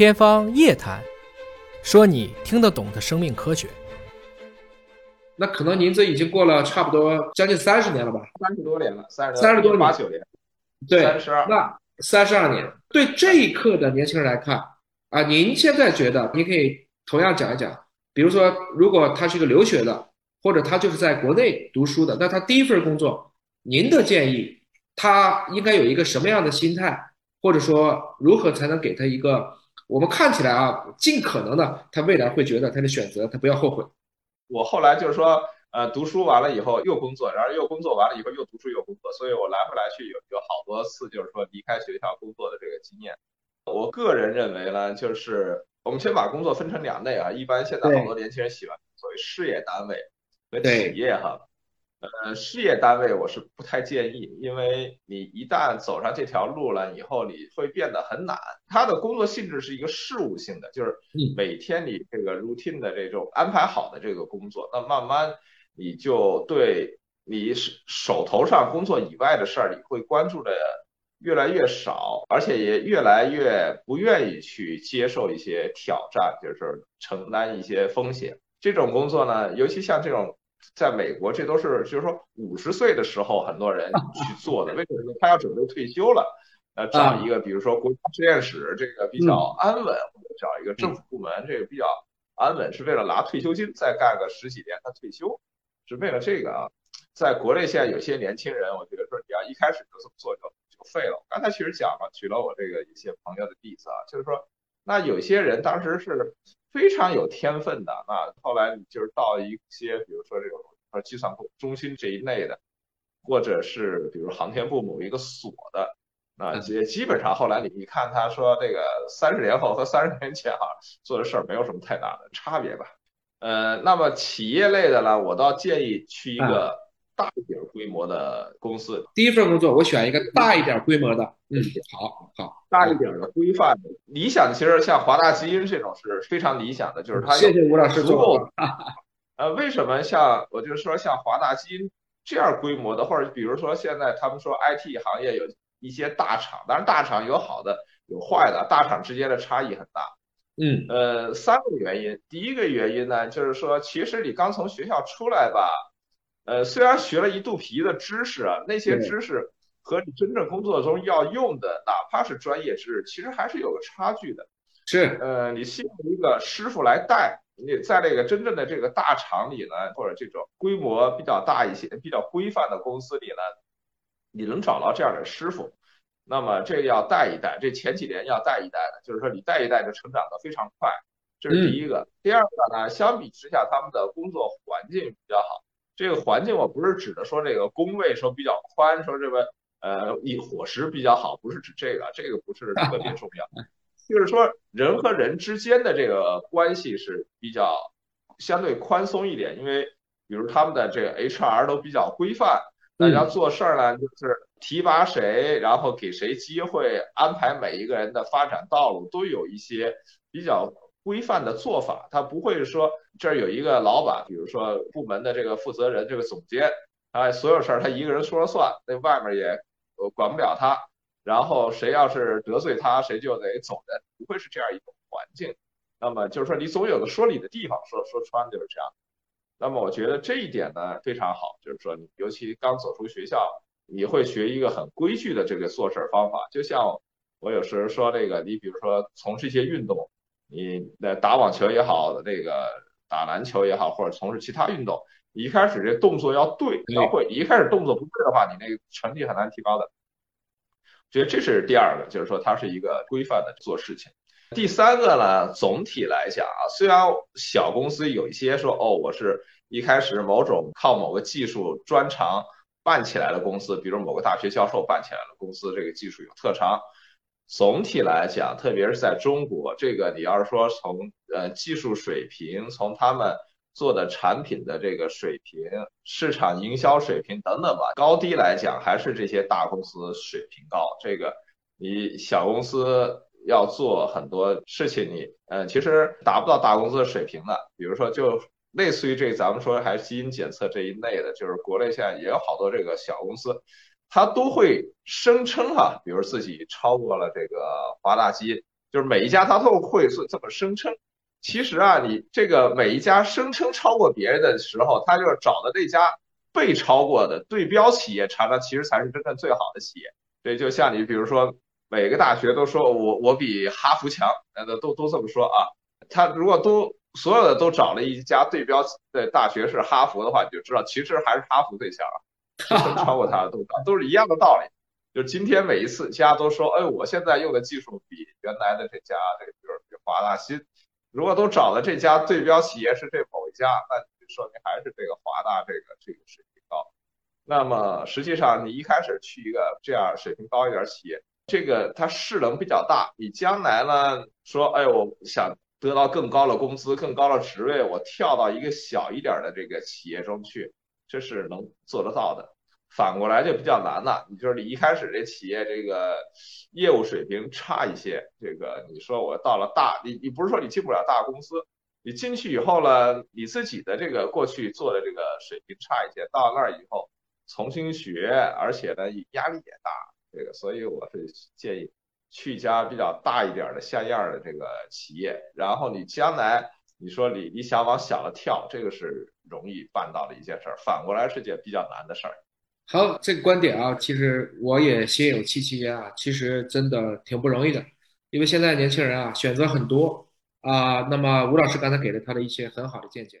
天方夜谭，说你听得懂的生命科学。那可能您这已经过了差不多将近三十年了吧？三十多年了，三十三十多年八九年，对，三十二。那三十二年，对这一刻的年轻人来看啊，您现在觉得，您可以同样讲一讲，比如说，如果他是一个留学的，或者他就是在国内读书的，那他第一份工作，您的建议，他应该有一个什么样的心态，或者说如何才能给他一个我们看起来啊，尽可能的，他未来会觉得他的选择，他不要后悔。我后来就是说，呃，读书完了以后又工作，然后又工作完了以后又读书又工作，所以我来回来去有有好多次就是说离开学校工作的这个经验。我个人认为呢，就是我们先把工作分成两类啊，一般现在好多年轻人喜欢所谓事业单位和企业哈。呃，事业单位我是不太建议，因为你一旦走上这条路了以后，你会变得很难。他的工作性质是一个事务性的，就是每天你这个 routine 的这种安排好的这个工作，那慢慢你就对你手头上工作以外的事儿，你会关注的越来越少，而且也越来越不愿意去接受一些挑战，就是承担一些风险。这种工作呢，尤其像这种。在美国，这都是就是说五十岁的时候很多人去 做的。为什么呢？他要准备退休了，呃，找一个比如说国家实验室，这个比较安稳，或者找一个政府部门，这个比较安稳，是为了拿退休金，再干个十几年，他退休是为了这个啊。在国内现在有些年轻人，我觉得说你要一开始就这么做就就废了。我刚才其实讲了，举了我这个一些朋友的例子啊，就是说那有些人当时是。非常有天分的，那后来你就是到一些，比如说这种呃计算中心这一类的，或者是比如航天部某一个所的，那也基本上后来你一看，他说这个三十年后和三十年前啊做的事儿没有什么太大的差别吧？呃，那么企业类的呢，我倒建议去一个大一点规模的公司。第一份工作我选一个大一点规模的，嗯，好好。大一点的规范的理想，其实像华大基因这种是非常理想的，就是它谢谢吴老师足够。呃，为什么像我就是说像华大基因这样规模的，或者比如说现在他们说 IT 行业有一些大厂，当然大厂有好的有坏的，大厂之间的差异很大。嗯，呃，三个原因，第一个原因呢，就是说其实你刚从学校出来吧，呃，虽然学了一肚皮的知识啊，那些知识。和你真正工作中要用的，哪怕是专业知识，其实还是有个差距的。是，呃，你希望一个师傅来带你，在那个真正的这个大厂里呢，或者这种规模比较大一些、比较规范的公司里呢，你能找到这样的师傅，那么这个要带一带，这前几年要带一带的，就是说你带一带就成长的非常快，这是第一个。第二个呢，相比之下，他们的工作环境比较好。这个环境我不是指的说这个工位说比较宽，说这个。呃，一伙食比较好，不是指这个，这个不是特别重要，就是说人和人之间的这个关系是比较相对宽松一点，因为比如他们的这个 HR 都比较规范，大家做事儿呢就是提拔谁，然后给谁机会，安排每一个人的发展道路，都有一些比较规范的做法，他不会说这儿有一个老板，比如说部门的这个负责人，这个总监，啊，所有事儿他一个人说了算，那外面也。我管不了他，然后谁要是得罪他，谁就得走人，不会是这样一种环境。那么就是说，你总有个说理的地方，说说穿就是这样。那么我觉得这一点呢非常好，就是说，你尤其刚走出学校，你会学一个很规矩的这个做事方法。就像我有时说这个，你比如说从事一些运动，你那打网球也好，那个打篮球也好，或者从事其他运动。一开始这动作要对，要会。一开始动作不对的话，你那个成绩很难提高的。所以这是第二个，就是说它是一个规范的做事情。第三个呢，总体来讲啊，虽然小公司有一些说哦，我是一开始某种靠某个技术专长办起来的公司，比如某个大学教授办起来的公司，这个技术有特长。总体来讲，特别是在中国，这个你要是说从呃技术水平，从他们。做的产品的这个水平、市场营销水平等等吧，高低来讲还是这些大公司水平高。这个你小公司要做很多事情，你嗯其实达不到大公司的水平的。比如说，就类似于这咱们说还是基因检测这一类的，就是国内现在也有好多这个小公司，它都会声称哈，比如自己超过了这个华大基因。就是每一家它都会是这么声称。其实啊，你这个每一家声称超过别人的时候，他就是找的这家被超过的对标企业，常常其实才是真正最好的企业。对，就像你比如说，每个大学都说我我比哈佛强，呃，都都这么说啊。他如果都所有的都找了一家对标的大学是哈佛的话，你就知道其实还是哈佛最强，超过他的都都是一样的道理。就今天每一次家都说，哎，我现在用的技术比原来的这家这个比如比华大新。如果都找的这家对标企业是这某一家，那说明还是这个华大这个这个水平高。那么实际上你一开始去一个这样水平高一点企业，这个它势能比较大。你将来呢说，哎，我想得到更高的工资、更高的职位，我跳到一个小一点的这个企业中去，这是能做得到的。反过来就比较难了，你就是你一开始这企业这个业务水平差一些，这个你说我到了大，你你不是说你进不了大公司，你进去以后呢，你自己的这个过去做的这个水平差一些，到那儿以后重新学，而且呢压力也大，这个所以我是建议去一家比较大一点的像样的这个企业，然后你将来你说你你想往小了跳，这个是容易办到的一件事儿，反过来是件比较难的事儿。好，这个观点啊，其实我也心有戚戚焉啊。其实真的挺不容易的，因为现在年轻人啊选择很多啊。那么吴老师刚才给了他的一些很好的见解。